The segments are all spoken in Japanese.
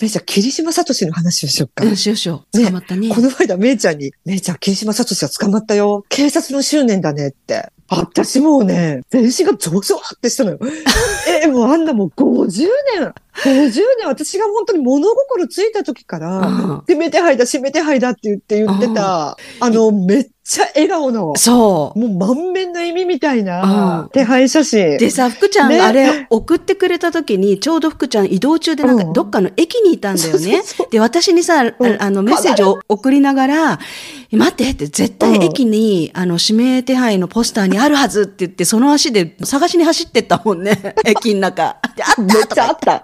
めいちゃん、霧島聡の話をしよっか。うん、しようしよう。捕まったね。この間、めいちゃんに、めいちゃん、霧島聡が捕まったよ。警察の執念だねって。私もうね、全身がゾワゾワってしたのよ。え、もうあんなもう50年、50年、私が本当に物心ついた時から、うん指名手配だ、指名手配だって言って言ってた、あの、めっちゃ笑顔の、そう。もう満面の笑みみたいうんな手配写真。でさ、福ちゃん、ねあれ送ってくれた時に、ちょうど福ちゃん移動中でなんかうんどっかの駅にいたんだよね。で、私にさ、あのメッセージを送りながら、待ってって、絶対駅に、あの、指名手配のポスターにあるはずって言って、その足で探しに走ってったもんね。駅の中。であっめっちゃあった。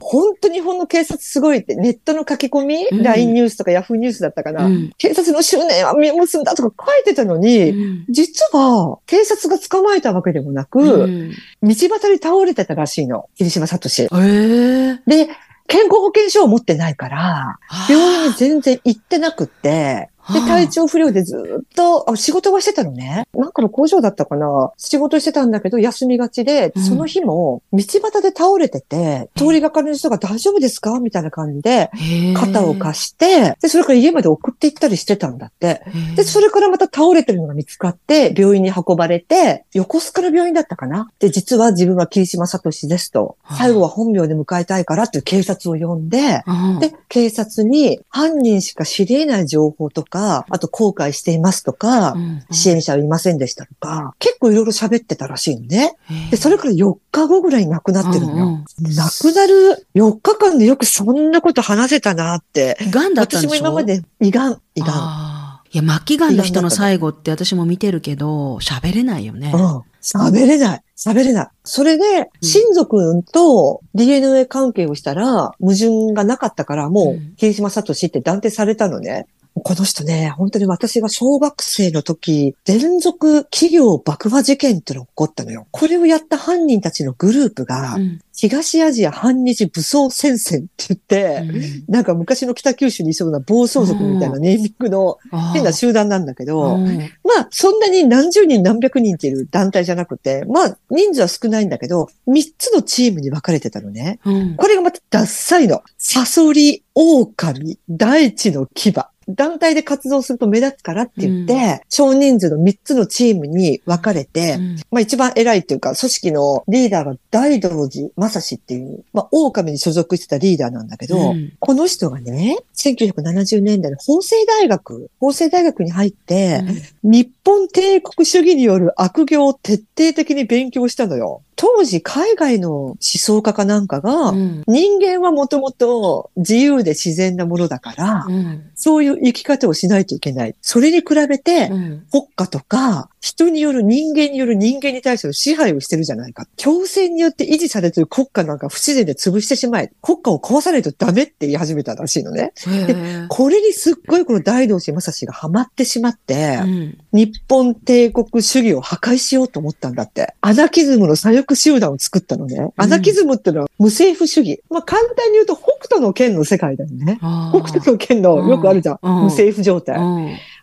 本当日本の警察すごいって、ネットの書き込み、うん LINE ニュースとか Yahoo ニュースだったかな、うん警察の執念は実を結んだとか書いてたのに、うん実は警察が捕まえたわけでもなく、うん道端に倒れてたらしいの。霧島聡。へえ。で、健康保険証を持ってないから、病院に全然行ってなくって、で、はあ。体調不良でずっとあ仕事はしてたのね。なんかの工場だったかな。仕事してたんだけど休みがちで、うん。その日も道端で倒れてて、通りがかりの人が大丈夫ですか？みたいな感じで、肩を貸して、で、それから家まで送って行ったりしてたんだって。で、それからまた倒れてるのが見つかって、病院に運ばれて、横須賀の病院だったかな。で、実は自分は霧島聡ですと。はあ、最後は本名で迎えたいからっていう警察を呼んで、うんで、警察に犯人しか知り得ない情報とか、あと後悔していますとかう、ん支援者はいませんでしたとか、結構いろいろ喋ってたらしいのね。で、それから4日後ぐらいに亡くなってるのよ。うんうん亡くなる4日間でよくそんなこと話せたなって。ガンだったん私でしょ？も今まで胃がん、胃がん。いや、末期がんの人の最後って私も見てるけど、喋れないよね。うん。喋れない。喋れない。それで、親族と DNA 関係をしたら、矛盾がなかったから、もうんう、霧島聡って断定されたのね。この人ね、本当に私が小学生の時、連続企業爆破事件ってのが起こったのよ。これをやった犯人たちのグループが、うん東アジア反日武装戦線って言って、うんなんか昔の北九州にいそうな暴走族みたいなネーミングの変な集団なんだけど、うんまあ、そんなに何十人何百人っている団体じゃなくて、まあ、人数は少ないんだけど、三つのチームに分かれてたのね。うんこれがまたダッサいの。サソリ、狼、大地の牙。団体で活動すると目立つからって言って、少人数の三つのチームに分かれて、うん。まあ一番偉いっていうか、組織のリーダーが大道寺正史っていう、まあ狼に所属してたリーダーなんだけど、うん。この人がね、1970年代の法政大学、法政大学に入って、日本帝国主義による悪行を徹底的に勉強したのよ。当時海外の思想家かなんかが、うん人間はもともと自由で自然なものだから、うんそういう生き方をしないといけない。それに比べて、うん国家とか、人による人間による人間に対しての支配をしてるじゃないか。強制によって維持されている国家なんか不自然で潰してしまえ。国家を壊さないとダメって言い始めたらしいのね。へえこれにすっごいこの大道寺正史がハマってしまって、うん日本帝国主義を破壊しようと思ったんだって。アナキズムの左翼集団を作ったのね。アナキズムっていうのは無政府主義。まあ簡単に言うと北斗の剣の世界だよね。北斗の剣のよくあるじゃん無政府状態。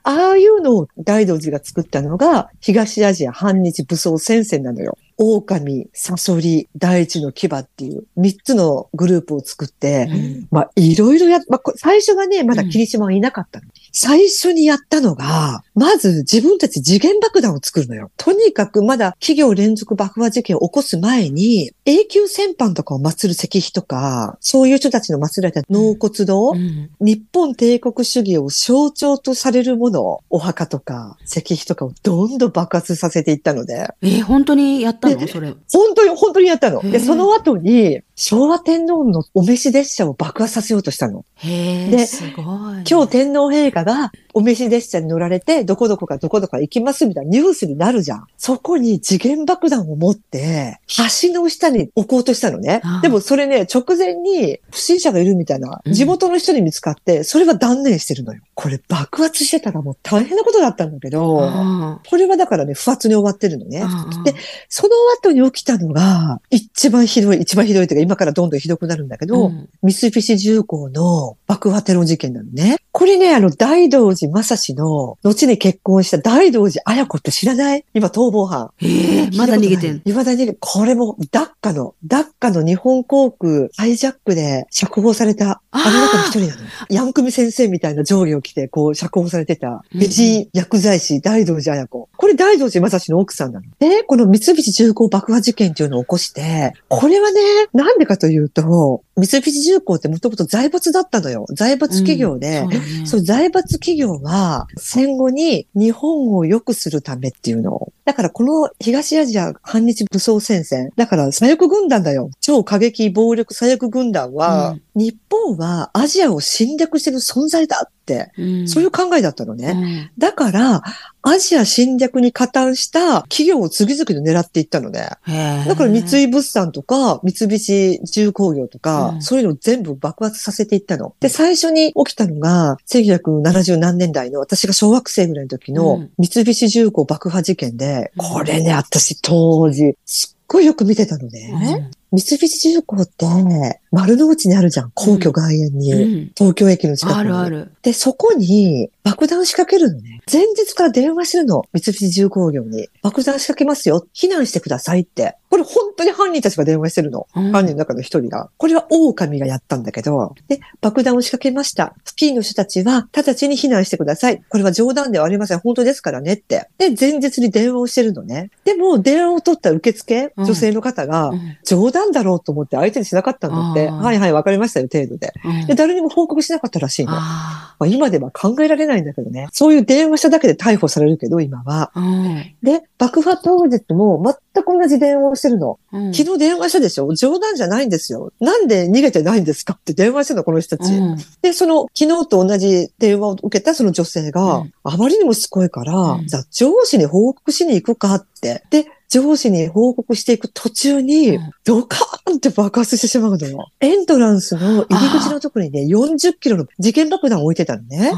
うんああいうのを大道寺が作ったのが、東アジア反日武装戦線なのよ。狼、サソリ、大地の牙っていう三つのグループを作って、うんまあ、いろいろやっ、まあ、こ最初がね、まだ霧島はいなかったの。最初にやったのが、まず自分たち次元爆弾を作るのよ。とにかくまだ企業連続爆破事件を起こす前に、永久戦犯とかを祀る石碑とか、そういう人たちの祀られた納骨堂、うん日本帝国主義を象徴とされるもの、お墓とか石碑とかをどんどん爆発させていったので、えー本当にやったの？でそれ。本当に、本当にやったの。で、その後に、昭和天皇のお召し列車を爆破させようとしたの。へえ、ですごい。今日天皇陛下がお召し列車に乗られて、どこどこかどこどこか行きますみたいなニュースになるじゃん。そこに次元爆弾を持って、橋の下に置こうとしたのね。でもそれね、直前に不審者がいるみたいな、うん地元の人に見つかって、それは断念してるのよ。これ爆発してたらもう大変なことだったんだけど、あこれはだからね、不発に終わってるのね。あで、その後に起きたのが、一番ひどい、一番ひどいというか、今からどんどんひどくなるんだけど、うん三菱重工の爆破テロ事件なのね。これね、あの、大道寺正史の、後に結婚した大道寺綾子って知らない？今、逃亡犯。ええまだ逃げてん。い？まだ逃げこれも、ダッカの、ダッカの日本航空ハイジャックで釈放された、あの中の一人なの。ヤンクミ先生みたいな上下を着て、こう、釈放されてた、うん美人薬剤師、大道寺綾子。これ大道寺正史の奥さんなの。で、この三菱重工爆破事件っていうのを起こして、これはね、なんでかというと、三菱重工ってもともと財閥だったのよ。財閥企業で、うんそうだねそう、財閥企業は戦後に日本を良くするためっていうのを。だからこの東アジア反日武装戦線。だから左翼軍団だよ。超過激暴力左翼軍団は、うん日本はアジアを侵略してる存在だうん。そういう考えだったのね。うん。だから、アジア侵略に加担した企業を次々と狙っていったのね。だから三井物産とか、三菱重工業とか、うん。そういうのを全部爆発させていったの。で、最初に起きたのが、1970何年代の私が小学生ぐらいの時うのん。三菱重工爆破事件で、うん。これね、私当時、すっごいよく見てたのね。三菱重工って、丸の内にあるじゃん、皇居外苑に。うんうん東京駅の近くに。あるある。で、そこに爆弾仕掛けるのね。前日から電話してるの。三菱重工業に。爆弾仕掛けますよ。避難してくださいって。これ本当に犯人たちが電話してるの。うん犯人の中の一人が。これは狼がやったんだけど、で、爆弾を仕掛けました。スキーの人たちは直ちに避難してください。これは冗談ではありません。本当ですからねって。で、前日に電話をしてるのね。でも、電話を取った受付、うん女性の方が、うん冗談だろうと思って相手にしなかったんだって。はいはい、わかりましたよ、程度で。うんで、誰にも報告しなかったらしいの。あまあ、今では考えられないんだけどね。そういう電話しただけで逮捕されるけど、今は。あ。うんで、爆破当日も全く同じ電話をしてるの。うん昨日電話したでしょ？冗談じゃないんですよ。なんで逃げてないんですかって電話してるの、この人たち。うんで、その、昨日と同じ電話を受けたその女性が、うんあまりにもしつこいから、うんじゃあ上司に報告しに行くかって。で、上司に報告していく途中に、うんドカーンって爆発してしまうのよ。エントランスの入り口のところにね、40キロの事件爆弾を置いてたのね。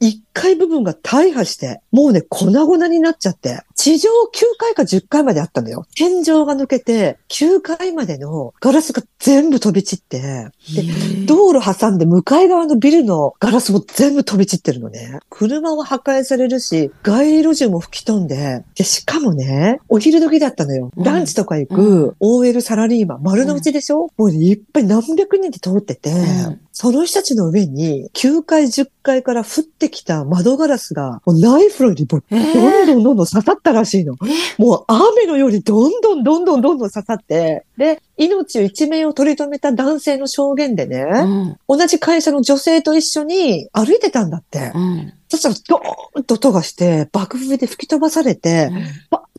1階部分が大破して、もうね、粉々になっちゃって、地上9階か10階まであったのよ。天井が抜けて、9階までのガラスが全部飛び散って、で、道路挟んで向かい側のビルのガラスも全部飛び散ってるのね。車は破壊されるし、街路樹も吹き飛んで、で、しかもね、お昼時だったのよ。うんランチとか行うく OL サラリーマン、丸の内でしょ、もうね、いっぱい何百人で通ってて、うんその人たちの上に9階、10階から降ってきた窓ガラスが、もうナイフのようにどんどんどんどん刺さったらしいの。もう雨のようにどんどんどんどんどんどん刺さって、で、命を一命を取り留めた男性の証言でね、うん。同じ会社の女性と一緒に歩いてたんだって。うん。そしたらドーンと音がして、爆風で吹き飛ばされて、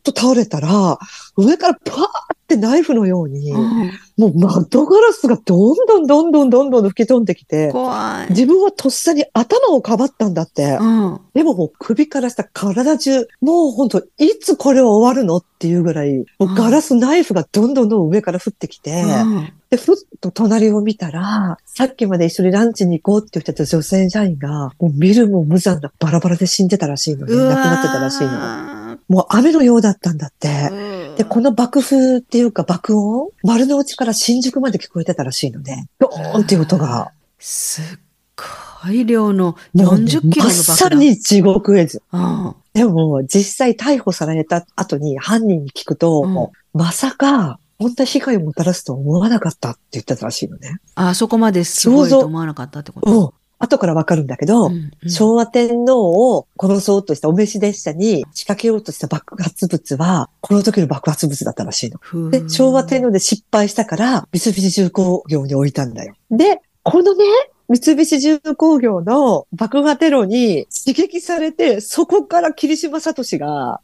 と倒れたら、上からパーってナイフのように、うんもう窓ガラスがどんどんどんどんどんどん吹き飛んできて、怖い。自分はとっさに頭をかばったんだって。うんでももう首から下体中、もう本当いつこれは終わるのっていうぐらい、もうガラスナイフがどんどんどん上から降ってきて、うんで、ふっと隣を見たら、さっきまで一緒にランチに行こうって言ってた女性社員が、もう見るも無残なバラバラで死んでたらしいのね。亡くなってたらしいの。の。もう雨のようだったんだって。うんで、この爆風っていうか爆音、丸の内から新宿まで聞こえてたらしいのね。ドーンっていう音が。すっごい量のもうね40キロのまさ爆弾。に地獄絵図。うんでも、実際逮捕された後に犯人に聞くと、うんまさか、こんな被害をもたらすとは思わなかったって言ってたらしいのね。あそこまですごいと思わなかったってこと？うん。後からわかるんだけど、うんうん昭和天皇を殺そうとしたお召し列車に仕掛けようとした爆発物は、この時の爆発物だったらしいの。で、昭和天皇で失敗したから、三菱重工業に置いたんだよ。で、このね、三菱重工業の爆破テロに刺激されて、そこから霧島聡が。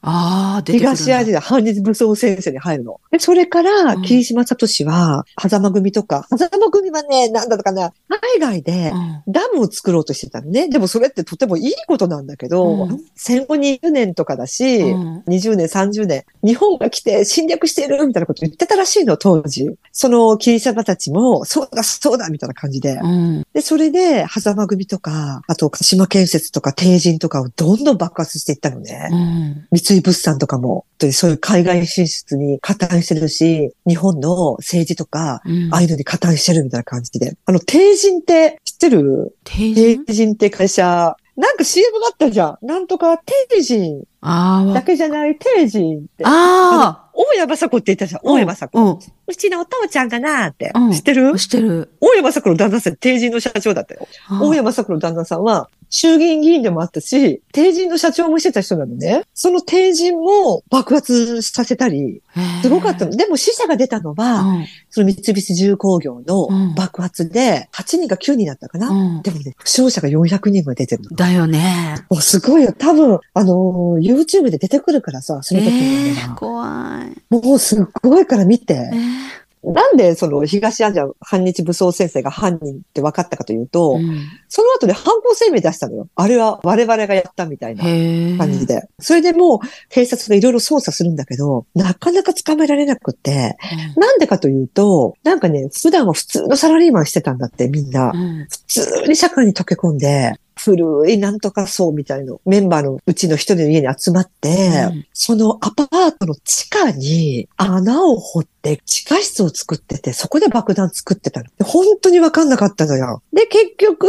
東アジア反日武装戦線に入るの。で、それからうん、霧島聡は、狭間組とか、狭間組はね、なんだったかな、海外でうんダムを作ろうとしてたのね。でもそれってとてもいいことなんだけど、うん戦後20年とかだし、うん20年、30年、日本が来て侵略してるみたいなこと言ってたらしいの、当時。その霧島たちも、そうだ、そうだ、みたいな感じで。うん。で、そそれで、狭間組とか、あと、鹿島建設とか、帝人とかをどんどん爆発していったのね。うん。三井物産とかも、そういう海外進出に加担してるし、日本の政治とか、うんああいうのに加担してるみたいな感じで。あの、帝人って知ってる？定帝人人って会社、なんか CM があったじゃん。なんとか帝人ああ、わだけじゃない帝人って。あ大山雅子って言ったじゃん。あ大山雅子。うちのお父ちゃんかなって。うん知ってる？うん。してる。大山雅子の旦那さん、帝人の社長だったよ。大山雅子の旦那さんは、衆議院議員でもあったし、帝人の社長もしてた人なのね。その帝人も爆発させたり、すごかったの。でも死者が出たのは、うん。その三菱重工業うんの爆発で、8人か9人だったかな。うん。でもね、負傷者が400人も出てるの。だよね。もうすごいよ。多分、あのー YouTube で出てくるからさ、その時えに、ー、怖い。もうすっごいから見てえ。ーなんでその東アジア反日武装先生が犯人って分かったかというと、うんその後で犯行声明出したのよ。あれは我々がやったみたいな。感じで。それでもう警察がいろいろ捜査するんだけど、なかなか捕まえられなくって、なんでかというと、なんかね、普段は普通のサラリーマンしてたんだって、みんなう。ん。普通に社会に溶け込んで、古いなんとか層みたいの、メンバーのうちの一人の家に集まって、うんそのアパートの地下に穴を掘って地下室を作ってて、そこで爆弾作ってたの。で本当にわかんなかったのよ。で、結局、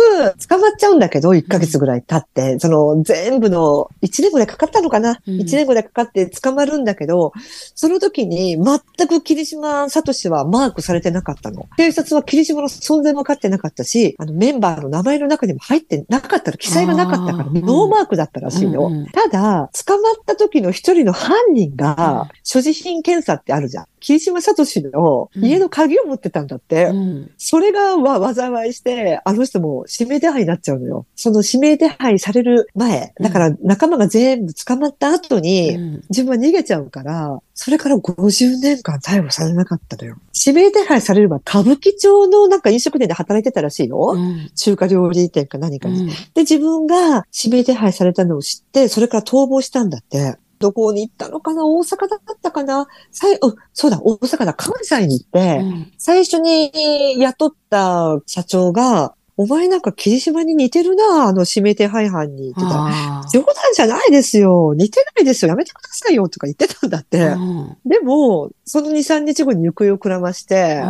捕まっちゃうんだけど、1ヶ月ぐらい経って、その全部の、1年ぐらいかかったのかな、うん ?1 年ぐらいかかって捕まるんだけど、その時に全く霧島聡はマークされてなかったの。警察は霧島の存在も分かってなかったし、あのメンバーの名前の中にも入ってなかったの、記載がなかったから、ノーマークだったらしいの。うんうんただ、捕まった時の一人の犯人うんが、所持品検査ってあるじゃん。霧島聡の家の鍵を持ってたんだって。うん。それがわ災いして、あの人も指名手配になっちゃうのよ。その指名手配される前、だから仲間が全部捕まった後に、うん自分は逃げちゃうから、それから50年間逮捕されなかったのよ。指名手配されれば歌舞伎町のなんか飲食店で働いてたらしいよ。うん中華料理店か何かに。うんで、自分が指名手配されたのを知って、それから逃亡したんだって。どこに行ったのかな？大阪だったかな？さい、うん、そうだ、大阪だ、関西に行って、うん最初に雇った社長が、お前なんか霧島に似てるな、あの指名手配犯に。って言ったらあー冗談じゃないですよ。似てないですよ。やめてくださいよ。とか言ってたんだって。うんでも、その2、3日後に行方をくらまして、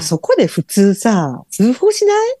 そこで普通さ、通報しない？うん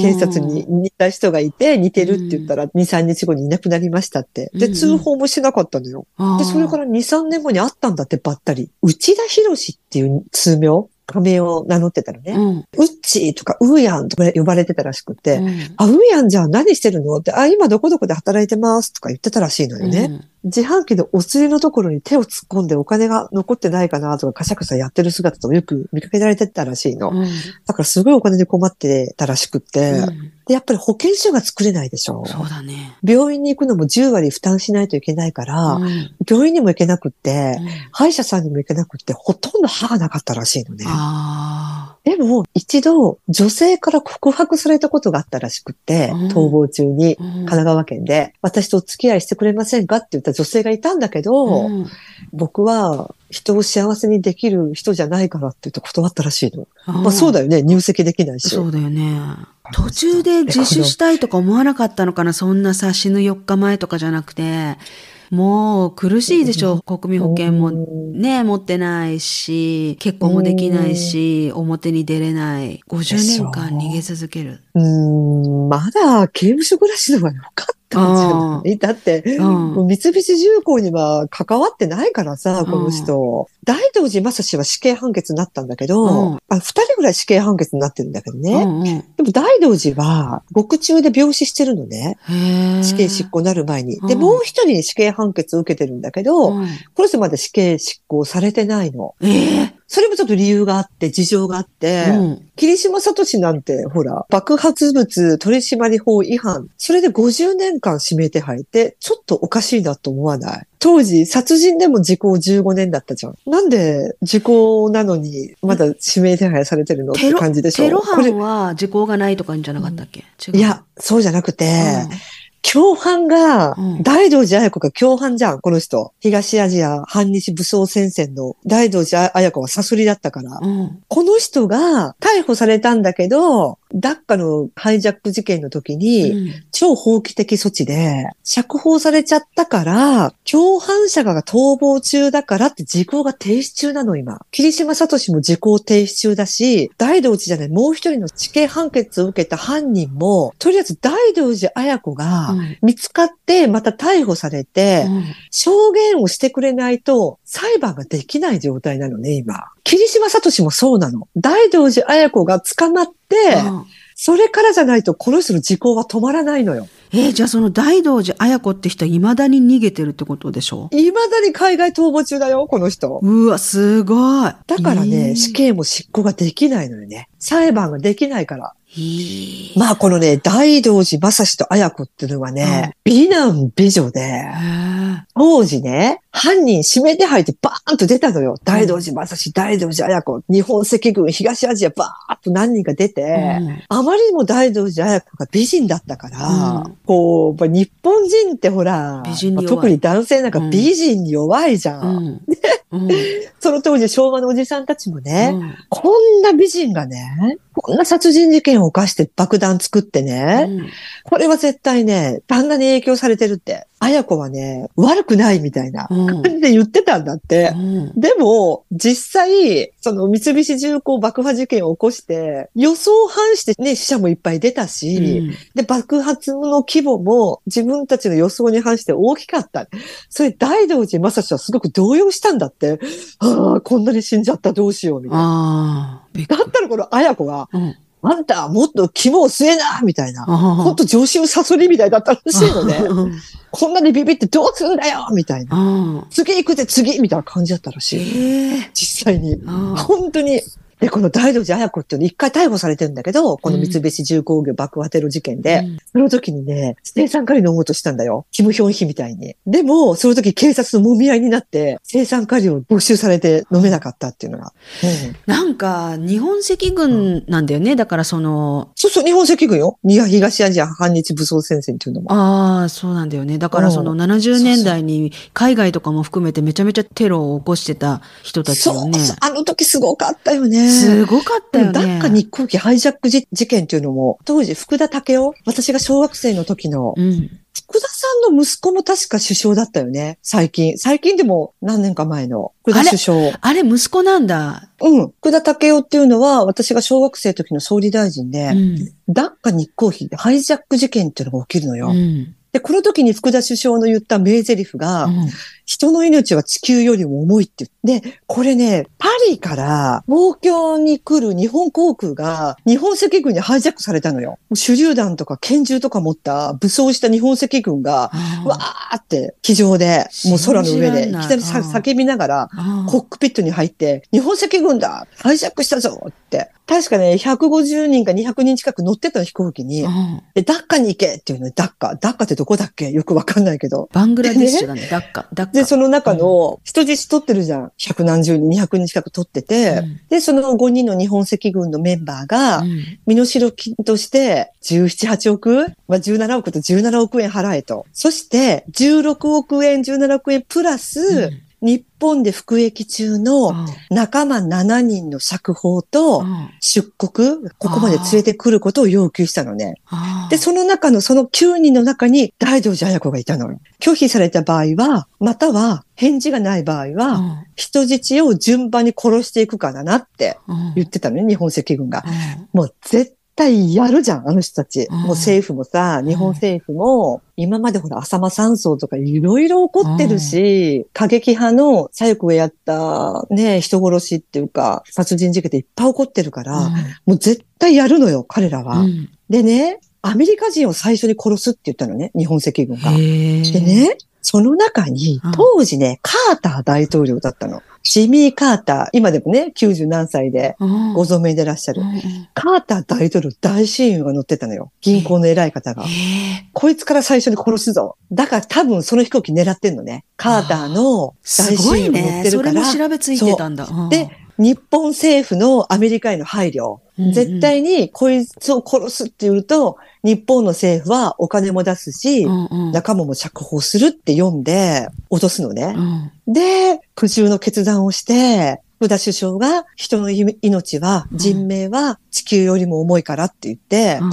警察に似た人がいて、似てるって言ったら2、3日後にいなくなりましたって。で、うん通報もしなかったのよ。で、それから2、3年後に会ったんだって、ばったり。内田博っていう通名仮名を名乗ってたのね。うんうっちーとかうーやんとか呼ばれてたらしくて、うんあ、うーやんじゃん何してるの？って、あ、今どこどこで働いてますとか言ってたらしいのよね。自販機のお釣りのところに手を突っ込んでお金が残ってないかなとかカシャカシャやってる姿とかよく見かけられてたらしいの。うんだからすごいお金に困ってたらしくって、うんで、やっぱり保険証が作れないでしょ。そうだね。病院に行くのも10割負担しないといけないから、うん病院にも行けなくって、うん歯医者さんにも行けなくって、ほとんど歯がなかったらしいのね。あでも、一度、女性から告白されたことがあったらしくって、うん逃亡中に、神奈川県で、私とお付き合いしてくれませんかって言った女性がいたんだけど、うん僕は人を幸せにできる人じゃないからって言って断ったらしいの。あまあそうだよね、入籍できないし。そうだよね。途中で自首したいとか思わなかったのかなそんなさ、死ぬ4日前とかじゃなくて。もう苦しいでしょ。国民保険も。うんね、持ってないし、結婚もできないし、表に出れない。50年間逃げ続ける。うーん、まだ刑務所暮らしの方が良かったんじゃないだって、うんもう三菱重工には関わってないからさ、この人。大道寺正史は死刑判決になったんだけど、うん人ぐらい死刑判決になってるんだけどね。うんうんでも大道寺は、獄中で病死してるのね。死刑執行になる前に。で、うんもう一人死刑判決を受けてるんだけど、うんこの人まだ死刑執行されてないの。ええそれもちょっと理由があって、事情があって、うん。霧島聡なんて、ほら、爆発物取締法違反。それで50年間指名手配って、ちょっとおかしいなと思わない？当時、殺人でも時効15年だったじゃん。なんで時効なのに、まだ指名手配されてるのって感じでしょ？テロ犯は時効がないとかじゃなかったっけ、違う。いや、そうじゃなくて、うん共犯がうん、大道寺綾子が共犯じゃん、この人。東アジア反日武装戦線の大道寺綾子はサソリだったから。うんこの人が逮捕されたんだけど、ダッカのハイジャック事件の時に、うん超法規的措置で、釈放されちゃったから、共犯者が逃亡中だからって時効が停止中なの、今。霧島聡も時効停止中だし、大道寺じゃない、もう一人の死刑判決を受けた犯人も、とりあえず大道寺綾子がうん見つかって、また逮捕されて、うん証言をしてくれないと裁判ができない状態なのね、今。霧島聡もそうなの。大道寺綾子が捕まって、うんそれからじゃないとこの人の時効は止まらないのよ。えーじゃあその大道寺綾子って人は未だに逃げてるってことでしょ？未だに海外逃亡中だよ、この人。うわ、すごい。だからね、えー死刑も執行ができないのよね。裁判ができないから。えーまあこのね、大道寺正史と綾子っていうのはね、美男美女で、当時ね、犯人指名手配ってバーンと出たのよ。大道寺正史、大道寺綾子、日本赤軍、東アジアバーンと何人か出て、うん。あまりにも大道寺綾子が美人だったから、うん。こう、日本人ってほら、まあ特に男性なんか美人に弱いじゃん。うん。うん。その当時昭和のおじさんたちもね、うん。こんな美人がね、こんな殺人事件を犯して爆弾作ってね、これは絶対ね、旦那に影響されてるって。綾子はね、悪くないみたいなうん感じで言ってたんだって。うんでも、実際、その三菱重工爆破事件を起こして、予想を反してね、死者もいっぱい出たし、で、爆発の規模も自分たちの予想に反して大きかった。それ、大道寺正史はすごく動揺したんだって。ああ、こんなに死んじゃった、どうしよう、みたいな。だったらこの綾子が、うんあんた、もっと肝を据えなみたいな。あほんと上心サソリみたいだったらしいのね。うんこんなにビビってどうするんだよみたいな。うん次行くぜ、次みたいな感じだったらしい。ええ実際に。本当に。で、この大道寺綾子っていうの一回逮捕されてるんだけど、この三菱重工業爆破テロ事件で、うんその時にね、生産カリ飲もうとしたんだよ。キムヒョンヒみたいに。でも、その時警察の揉み合いになって、生産カリを没収されて飲めなかったっていうのが。うんなんか、日本赤軍なんだよね。だからその、そうそう、日本赤軍よ。に東アジア反日武装戦線っていうのも。ああ、そうなんだよね。だからそのうん70年代に海外とかも含めてめちゃめちゃテロを起こしてた人たちそうよね。そう、あの時すごかったよね。すごかったよね。ダッカ日航機ハイジャック事事件っていうのも、当時福田武雄、私が小学生の時の、うん。福田さんの息子も確か首相だったよね。最近。最近でも何年か前の福田首相。あれ、息子なんだ。うん。福田武雄っていうのは、私が小学生の時の総理大臣で、うん。ダッカ日航機でハイジャック事件っていうのが起きるのよ。うん。で、この時に福田首相の言った名台詞が、うん人の命は地球よりも重いって言って。で、これね、パリから東京に来る日本航空が日本赤軍にハイジャックされたのよ。手榴弾とか拳銃とか持った武装した日本赤軍が、わーって機上で、もう空の上で、いきなり叫びながら、コックピットに入って、日本赤軍だハイジャックしたぞって。確かね、150人か200人近く乗ってたの飛行機に。うんで、ダッカに行けっていうのね、ダッカ。ダッカってどこだっけ？よくわかんないけど。バングラデシュだね。ダッカ。ダッカ。で、その中の人質取ってるじゃん。百何十人、200人近く取ってて、うん。で、その5人の日本赤軍のメンバーがう、ん。身代金として17、8億？まあ、17億と17億円払えと。そして、16億円、17億円プラス、うん日本で服役中の仲間7人の釈放とうん。出国、ここまで連れてくることを要求したのね。で、その中のその9人の中に大道寺綾子がいたのよ。拒否された場合は、または返事がない場合は、うん。人質を順番に殺していくからなってうん。言ってたのね、日本赤軍が。うん。もう絶対やるじゃん、あの人たち。うんもう政府もさ、日本政府も、今までほら、浅間山荘とかいろいろ起こってるし、過激派の左翼をやったね、人殺しっていうか、殺人事件っていっぱい起こってるから、もう絶対やるのよ、彼らは。うんでね、アメリカ人を最初に殺すって言ったのね、日本赤軍が。でね、その中にうん、当時ね、カーター大統領だったの。ジミー・カーター、今でもね、90何歳でうんご存命でいらっしゃるカーター大統領大親友が乗ってたのよ。銀行の偉い方が。へこいつから最初に殺すぞ。だから多分その飛行機狙ってんのね。カーターのす大親友が乗っね。それもてるから。調べついてたんだ。うんで、日本政府のアメリカへの配慮。うんうん。絶対にこいつを殺すって言うと、日本の政府はお金も出すし、うんうん。仲間も釈放するって読んで、脅すのね。うん。で、苦渋の決断をして、福田首相が人の命は、人命は地球よりも重いからって言って、うん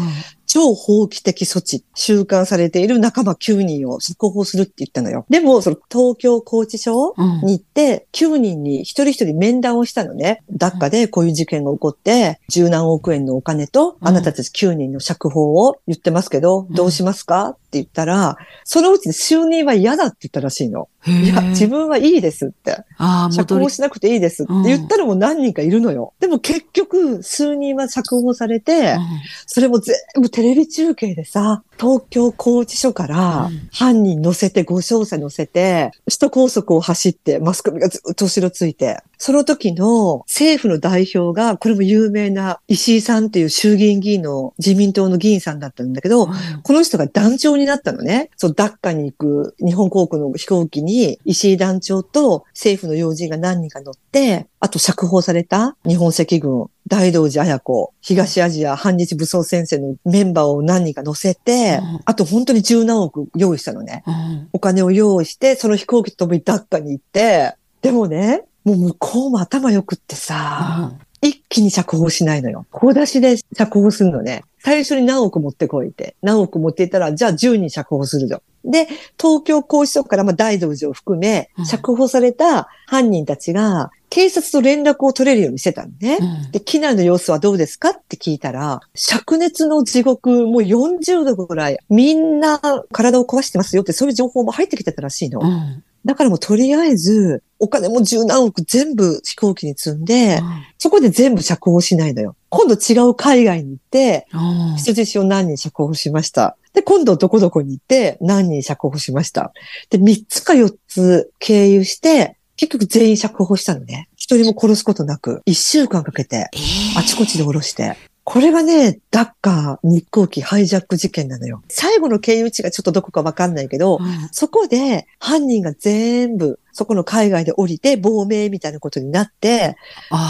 超法規的措置、収監されている仲間9人を釈放するって言ったのよ。でも、その東京拘置所うんに行って、9人に一人一人面談をしたのね。ダッカでこういう事件が起こって、十何億円のお金と、うんあなたたち9人の釈放を言ってますけど、どうしますかって言ったら、そのうち就任は嫌だって言ったらしいの。いや、自分はいいですって。釈放。しなくていいですって言ったのも何人かいるのよ。でも結局、数人は釈放されて、それも全部テレビ中継でさ、東京拘置所からうん。犯人乗せて、ご少佐乗せて、首都高速を走って、マスコミがずっと後ろついて、その時の政府の代表が、これも有名な石井さんっていう衆議院議員の自民党の議員さんだったんだけど、うん。この人が団長になったのね。そう、ダッカに行く日本航空の飛行機に、石井団長と政府の要人が何人か乗って、あと釈放された日本赤軍、大道寺綾子、東アジア反日武装戦線のメンバーを何人か乗せて、うん。あと本当に十何億用意したのね。うん。お金を用意して、その飛行機とともにダッカに行って、でもね、もう向こうも頭良くってさ、一気に釈放しないのよ。小出しで釈放するのね。最初に何億持ってこいって。何億持っていったら、じゃあ10人釈放するぞ。で、東京拘置所からまあ大道寺を含めうん、釈放された犯人たちが、警察と連絡を取れるようにしてたのね。うんで、機内の様子はどうですかって聞いたら、灼熱の地獄、もう40度ぐらい、みんな体を壊してますよって、そういう情報も入ってきてたらしいの。うんだからもうとりあえず、お金も十何億全部飛行機に積んで、そこで全部釈放しないのよ。今度違う海外に行って、うん人質を何人釈放しました。で、今度どこどこに行って何人釈放しました。で、3つか4つ経由して、結局全員釈放したのね。一人も殺すことなく、1週間かけて、えあちこちで下ろして。これがね、ダッカー日航機ハイジャック事件なのよ。最後の経由地がちょっとどこかわかんないけど、うん。そこで犯人が全部、そこの海外で降りて亡命みたいなことになって、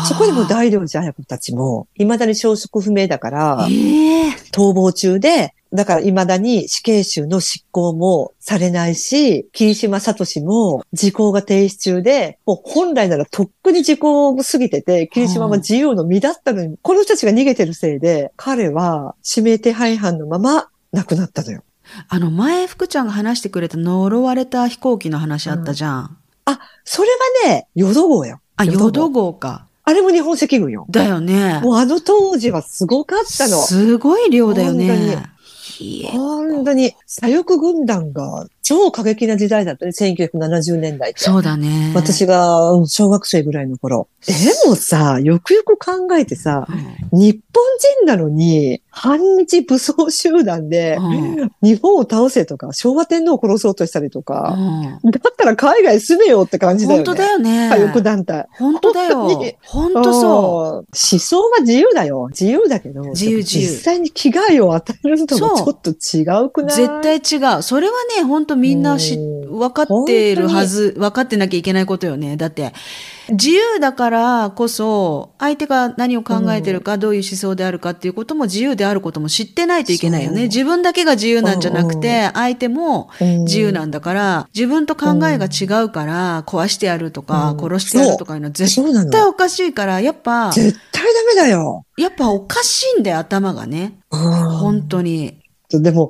そこでも大領寺綾子たちも、未だに消息不明だから、ええ逃亡中で、だから未だに死刑囚の執行もされないし、霧島聡も時効が停止中で、もう本来ならとっくに時効を過ぎてて、霧島は自由の身だったのに、この人たちが逃げてるせいで、彼は指名手配犯のまま亡くなったのよ。あの、前、福ちゃんが話してくれた呪われた飛行機の話あったじゃん。あ、それはね、淀号よ。あ、淀淀号か。あれも日本赤軍よ。だよね。もうあの当時はすごかったの。すごい量だよね。本いえ本当に、左翼軍団が超過激な時代だったね、1970年代って。そうだね。私がうん小学生ぐらいの頃。でもさ、よくよく考えてさ、うん、日本人なのに、反日武装集団で、うん日本を倒せとか、昭和天皇を殺そうとしたりとか、うんだったら海外住めよって感じだよね。本当だよね。左翼団体。本当だよ本当に。本当そう。うん思想は自由だよ。自由だけど、自由自由実際に危害を与えるのもちょっと違うくない？絶対違う。それはね、本当みんなし、うん分かってるはず、分かってなきゃいけないことよね。だって、自由だからこそ、相手が何を考えてるか、どういう思想であるかっていうことも自由であることも知ってないといけないよね。自分だけが自由なんじゃなくうて、相手も自由なんだから、自分と考えが違うから、壊してやるとか、うん殺してやるとかいうのは絶。対おかしいから、やっぱ、絶対ダメだよ。やっぱおかしいんだよ、頭がね。本本当に。でも、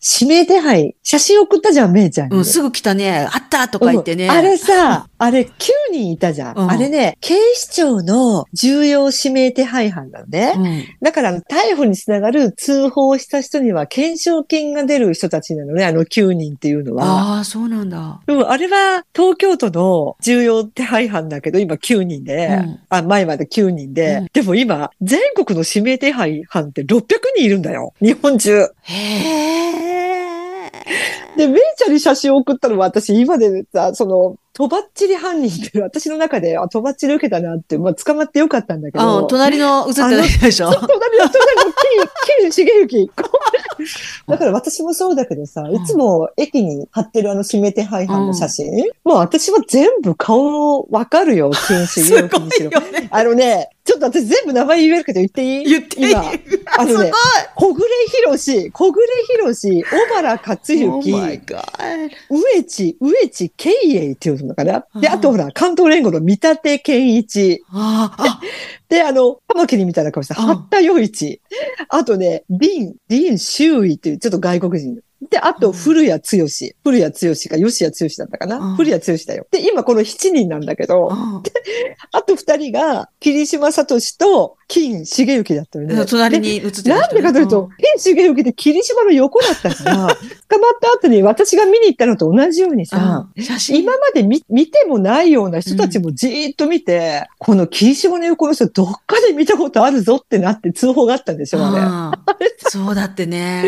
指名手配、写真送ったじゃん、めいちゃんに。うん、すぐ来たね、あったとか言ってね。うんあれさ、あれ9人いたじゃん。うんあれね、警視庁の重要指名手配犯なのね。うんだから、逮捕につながる通報をした人には、懸賞金が出る人たちなのね、あの9人っていうのは。ああ、そうなんだ。うん、あれは東京都の重要手配犯だけど、今9人で、うんあ、前まで9人で、うんでも今、全国の指名手配犯って600人いるんだよ。日本中。へえ。で、メイちゃんに写真を送ったのは私今でさ、その、とばっちり犯人って私の中で、あ、とばっちり受けたなって、まあ捕まってよかったんだけど。あ隣の映ってないでしょ隣の、隣の、キリ、キリ茂之。だから私もそうだけどさ、いつも駅に貼ってるあの指名手配犯の写真、もう私は全部顔わかるよ、金茂之にしろ。すごいよね。あのね、ちょっと私全部名前言えるけど言っていい？言っていい今。あのね、小暮博士、小暮博士、小原克 Oh 之、my God. 植地、植地慶英っていうのかな？で、あとほら、関東連合の見立て健一。ああ、で、あの、カマキリみたいな顔した、うん八田洋一。あとね、リン、リン周囲っていう、ちょっと外国人。で、あと、うん古谷剛。古谷剛か、吉谷剛だったかな？うん古谷剛だよ。で、今この7人なんだけど、ああと2人が、霧島聡と金重幸だったよね。隣に映ってでなんでかというと、金重幸って霧島の横だったから、捕まった後に私が見に行ったのと同じようにさ。今まで見見てもないような人たちもじーっと見て、この霧島の横の人どっかで見たことあるぞってなって通報があったんでしょ。うん そうだってね。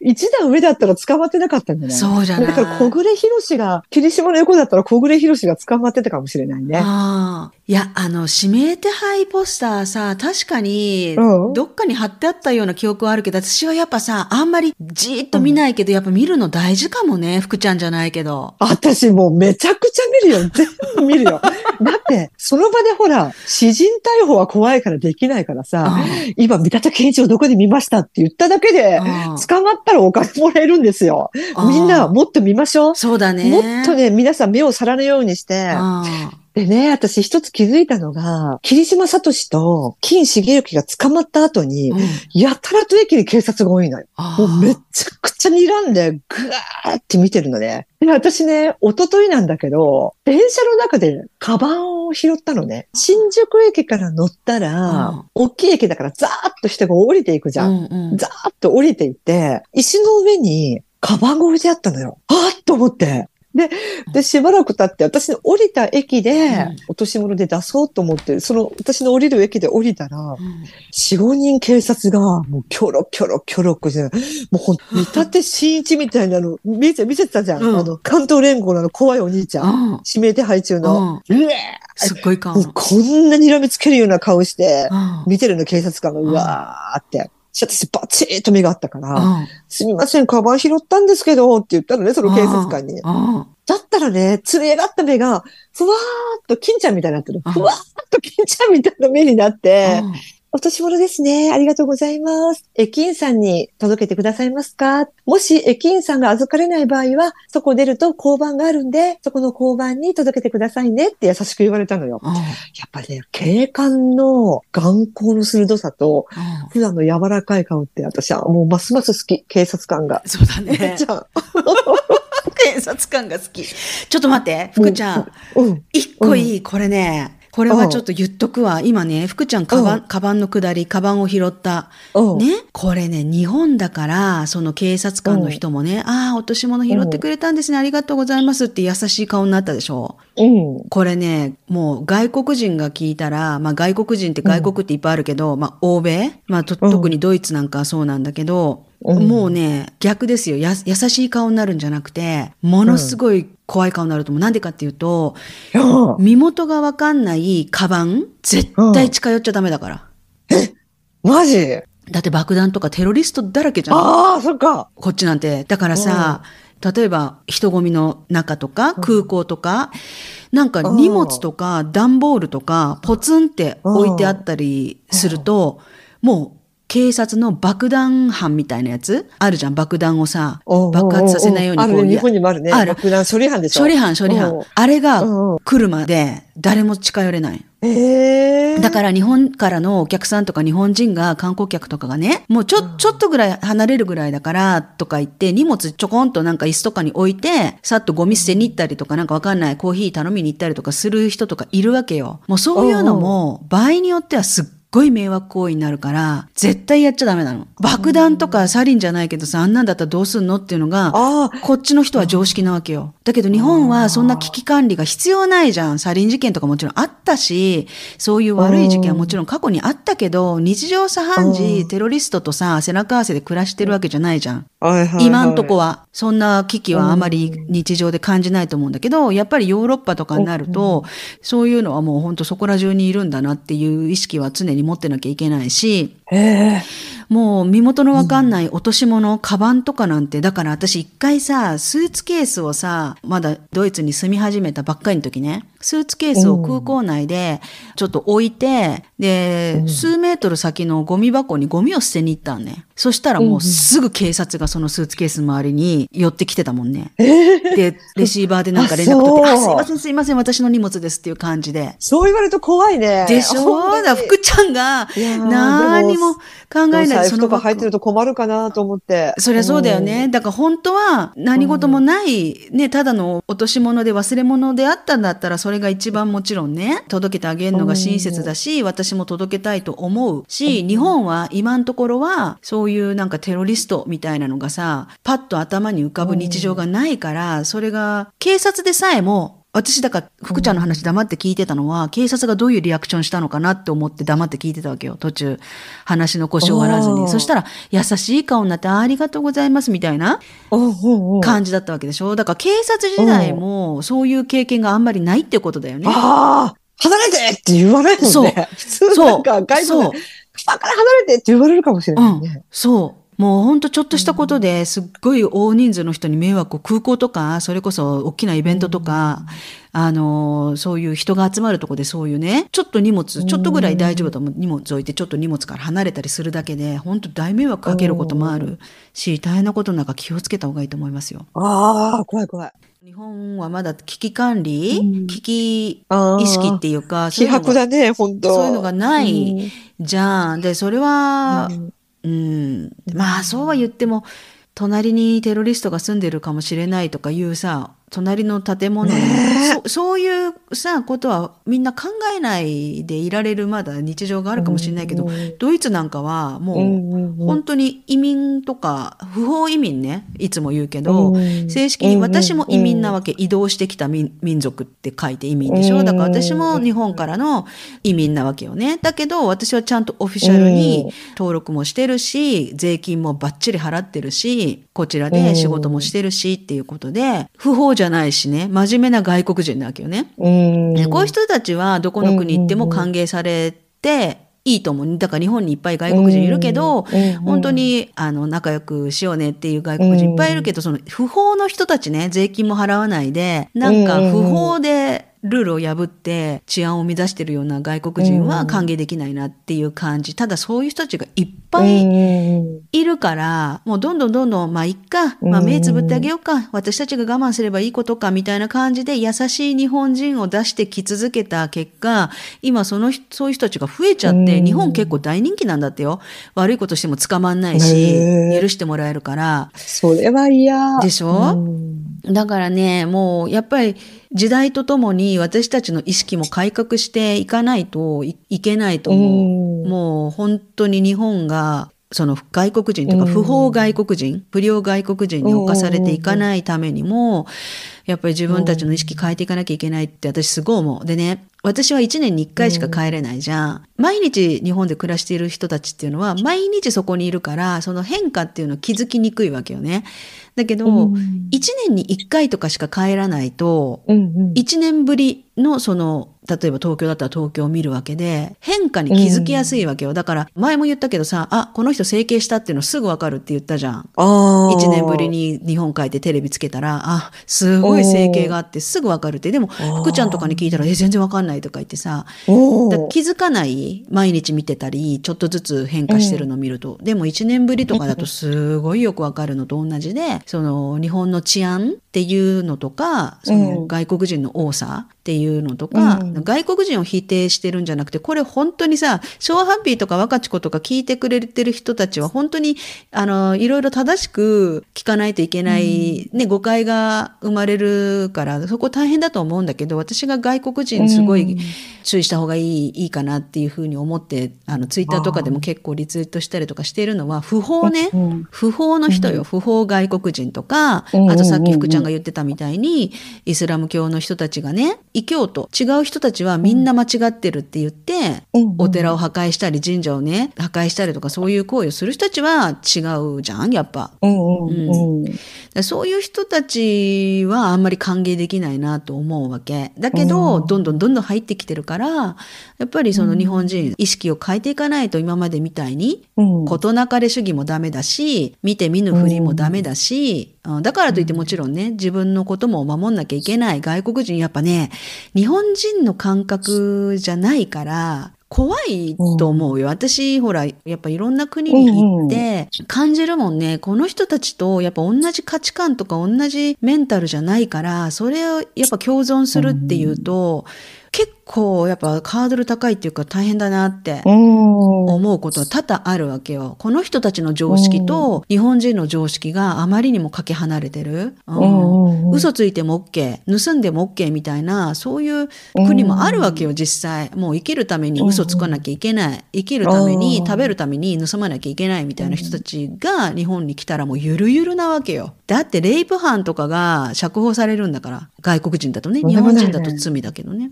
一段上だったら捕まってなかったんじゃない？そうじゃない。だから小暮博士が、霧島の横だったら小暮博士が捕まってたかもしれないね。ああ。いや、あの、指名手配ポスターさ、確かにうん、どっかに貼ってあったような記憶はあるけど、私はやっぱさ、あんまりじーっと見ないけど、やっぱ見るの大事かもね、福ちゃんじゃないけど。私もうめちゃくちゃ見るよ。全部見るよ。だって、その場でほら、詩人逮捕は怖いからできないからさ、今、三田健一をどこで見ましたって言っただけで、うん捕まったらお金もらえるんですよ。みんな、もっと見ましょう。そうだね。もっとね、皆さん目を皿のようにして、うんでね、私一つ気づいたのが、霧島聡と金重幸が捕まった後に、うんやたらと駅に警察が多いのよ。あもうめちゃくちゃ睨んで、ぐわーって見てるのね。で、私ね、一昨日なんだけど、電車の中でカバンを拾ったのね。新宿駅から乗ったら、うん大きい駅だからザーッと人が降りていくじゃん。うんうんザーッと降りていって、石の上にカバンが置いてあったのよ。あーっと思って。で、で、しばらく経って、私の降りた駅でうん、落とし物で出そうと思って、その、私の降りる駅で降りたら、うん。四五人警察が、もう、キョロキョロキョロこして、もうほん、見立て新一みたいなの、見せ、見せてたじゃん。うん。あの、関東連合のあの怖いお兄ちゃん。うん。指名手配中の。うえすっごいかもうこんな睨みつけるような顔して、うん。見てるの警察官が、うわーって。私、バチーっと目があったから、うんすみません、カバン拾ったんですけど、って言ったのね、その警察官に。うん。だったらね、つり上がった目が、ふわーっと金ちゃんみたいになってる。うん。ふわーっと金ちゃんみたいな目になって、うん落とし物ですね。ありがとうございます。駅員さんに届けてくださいますか？もし駅員さんが預かれない場合は、そこ出ると交番があるんで、そこの交番に届けてくださいねって優しく言われたのよ。うんやっぱりね、警官の眼光の鋭さと、うん普段の柔らかい顔って私はもうますます好き。警察官が。そうだねじ。ゃあ、警察官が好き。ちょっと待って、福ちゃん。うん。一個いい、これね。これはちょっと言っとくわ。今ね、福ちゃん、カバン、うんカバンの下り、カバンを拾った。うん。ね？これね、日本だから、その警察官の人もね、ああ、落とし物拾ってくれたんですね、ありがとうございますって優しい顔になったでしょ？うん。これね、もう外国人が聞いたら、まあ外国人って外国っていっぱいあるけど、まあ欧米、まあ特にドイツなんかはそうなんだけど、うんもうね、逆ですよや。優しい顔になるんじゃなくて、ものすごい怖い顔になると思う。なんでかっていうと、うん身元がわかんないカバン、絶対近寄っちゃダメだから。マジ？だって爆弾とかテロリストだらけじゃん。ああ、そっか。こっちなんて。だからさ、例えば人混みの中とか空港とか、なんか荷物とか段ボールとかポツンって置いてあったりすると、もう警察の爆弾犯みたいなやつ？あるじゃん。爆弾をさ、爆発させないようにこうあるね、日本にもあるね。ある爆弾処理班でしょ？処理班、処理班。あれが来るまで誰も近寄れない。ええだから日本からのお客さんとか日本人が観光客とかがね、もうちょ、ちょっとぐらい離れるぐらいだからとか言って荷物ちょこんとなんか椅子とかに置いて、さっとゴミ捨てに行ったりとかなんかわかんないコーヒー頼みに行ったりとかする人とかいるわけよ。もうそういうのも場合によってはすっごい迷惑行為になるから、絶対やっちゃダメなの。爆弾とかサリンじゃないけどさ、あんなんだったらどうすんのっていうのが、こっちの人は常識なわけよ。だけど日本はそんな危機管理が必要ないじゃん。サリン事件とかもちろんあったし、そういう悪い事件はもちろん過去にあったけど、日常茶飯う事、テロリストとさ、背中合わせで暮らしてるわけじゃないじゃん。今んとこは、そんな危機はあまり日常で感じないと思うんだけど、やっぱりヨーロッパとかになると、そういうのはもう本当そこら中にいるんだなっていう意識は常に持ってなきゃいけないし、ええもう身元のわかんない落とし物、カバンとかなんて、だから私一回さ、スーツケースをさ、まだドイツに住み始めたばっかりの時ね、スーツケースを空港内でちょっと置いて、で、数メートル先のゴミ箱にゴミを捨てに行ったんね。そしたらもうすぐ警察がそのスーツケースの周りに寄ってきてたもんね。で、レシーバーでなんか連絡取って、あ、すいませんすいません、私の荷物ですっていう感じで。そう言われると怖いね。でしょ？だ福ちゃんがいやー何も考えないそのバッグ入ってると困るかなと思って。そりゃそうだよね。だから本当は何事もない、ね、ただの落とし物で忘れ物であったんだったらそれが一番もちろんね、届けてあげるのが親切だし、私も届けたいと思うし、日本は今のところはそういうなんかテロリストみたいなのがさ、パッと頭に浮かぶ日常がないから、それが警察でさえも私だから福ちゃんの話黙って聞いてたのは、警察がどういうリアクションしたのかなって思って黙って聞いてたわけよ。途中、話の腰を割らずに。そしたら、優しい顔になって、あありがとうございますみたいなうんうんうん感じだったわけでしょ？だから警察時代もそういう経験があんまりないってことだよね。ああ離れてって言わないもんね。そう普通なんか外そう国で、だから離れてって言われるかもしれないね。そう。もうほんとちょっとしたことですっごい大人数の人に迷惑を空港とか、それこそ大きなイベントとか、あの、そういう人が集まるとこでそういうね、ちょっと荷物、ちょっとぐらい大丈夫だと思う荷物置いてちょっと荷物から離れたりするだけで、本当大迷惑かけることもあるし、大変なことなんか気をつけた方がいいと思いますよ。ああ、怖い怖い。日本はまだ危機管理、うん。危機意識っていうか、そう希いうのが薄だね、本当。そういうのがないじゃん。で、それは、うんうん、まあそうは言っても、隣にテロリストが住んでるかもしれないとかいうさ、隣の建物に、ねそそういうさ、ことはみんな考えないでいられるまだ日常があるかもしれないけど、うんドイツなんかはもう、うんうんうん。本当に移民とか、不法移民ね、いつも言うけど、うん。正式に私も移民なわけ、移動してきた民民族って書いて移民でしょ、うん。だから私も日本からの移民なわけよね。だけど私はちゃんとオフィシャルに登録もしてるし、税金もバッチリ払ってるし、こちらで仕事もしてるしっていうことで、不法じゃないしね、真面目な外国人なわけよね。うん。でこういう人たちはどこの国行っても歓迎されていいと思う。だから日本にいっぱい外国人いるけど、うんうん本当にあの仲良くしようねっていう外国人いっぱいいるけど、その不法の人たちね、税金も払わないで、なんか不法でルールを破って治安を乱してるような外国人は歓迎できないなっていう感じ。ただそういう人たちがいっぱいうんいるから、もうどんどんどんどん、まあ、いっか、まあ、目つぶってあげようか、私たちが我慢すればいいことか、みたいな感じで、優しい日本人を出してき続けた結果、今、その人、そういう人たちが増えちゃって、うん日本結構大人気なんだってよ。悪いことしても捕まんないし許してもらえるから。それは嫌。でしょ？うんだからね、もう、やっぱり、時代とともに私たちの意識も改革していかないといいけないと思う。うんもう本当に日本がその外国人とかうん不法外国人、不良外国人に侵されていかないためにも、やっぱり自分たちの意識変えていかなきゃいけないって私すごい思う。でね、私は1年に1回しか帰れないじゃん。毎日日本で暮らしている人たちっていうのは毎日そこにいるから、その変化っていうのを気づきにくいわけよね。だけど、うん1年に1回とかしか帰らないと、うんうん1年ぶりのその例えば東京だったら東京を見るわけで変化に気づきやすいわけよ、だから前も言ったけどさあこの人整形したっていうのすぐわかるって言ったじゃん。あー。1年ぶりに日本帰ってテレビつけたらあすごい整形があってすぐわかるって。でもー。福ちゃんとかに聞いたらえ全然わかんないとか言ってさ気づかない毎日見てたりちょっとずつ変化してるのを見ると、でも1年ぶりとかだとすごいよくわかるのと同じでその日本の治安っていうのとかその外国人の多さっていうのとか、うん。外国人を否定してるんじゃなくてこれ本当にさ昭和ハッピーとか若智子とか聞いてくれてる人たちは本当にあのいろいろ正しく聞かないといけない、ね、誤解が生まれるからそこ大変だと思うんだけど私が外国人すごい、うん注意した方がいいいいかなっていうふうに思ってあのツイッターとかでも結構リツイートしたりとかしているのは不法ね、うん不法の人よ、不法外国人とか、うんあとさっき福ちゃんが言ってたみたいにイスラム教の人たちがね異教徒、違う人たちはみんな間違ってるって言って、お寺をを。破壊したり神社をね、破壊したりとかそういう行為をする人たちは違うじゃん、やっぱ。うん。そういう人たちはあんまり歓迎できないなと思うわけ。だけど、うん。どんどんどんどん入ってきてるから、やっぱりその日本人、意識を変えていかないと今までみたいに、うん。事なかれ主義もダメだし、見て見ぬふりもダメだし、うん。だからといってもちろんね、自分のことも守んなきゃいけない。外国人、やっぱね、日本人の感覚じゃないから、怖いと思うよ。私、ほら、やっぱいろんな国に行って、感じるもんね。この人たちと、やっぱ同じ価値観とか同じメンタルじゃないから、それをやっぱ共存するっていうと、結構やっぱハードル高いっていうか大変だなってうん。思うことは多々あるわけよ。この人たちの常識と日本人の常識があまりにもかけ離れてる。うん嘘ついても OK、盗んでも OK みたいな、そういう国もあるわけよ、実際。もう生きるために嘘つかなきゃいけない。生きるために、うん食べるために盗まなきゃいけないみたいな人たちが日本に来たらもうゆるゆるなわけよ。だってレイプ犯とかが釈放されるんだから。外国人だとね。日本人だと罪だけどね。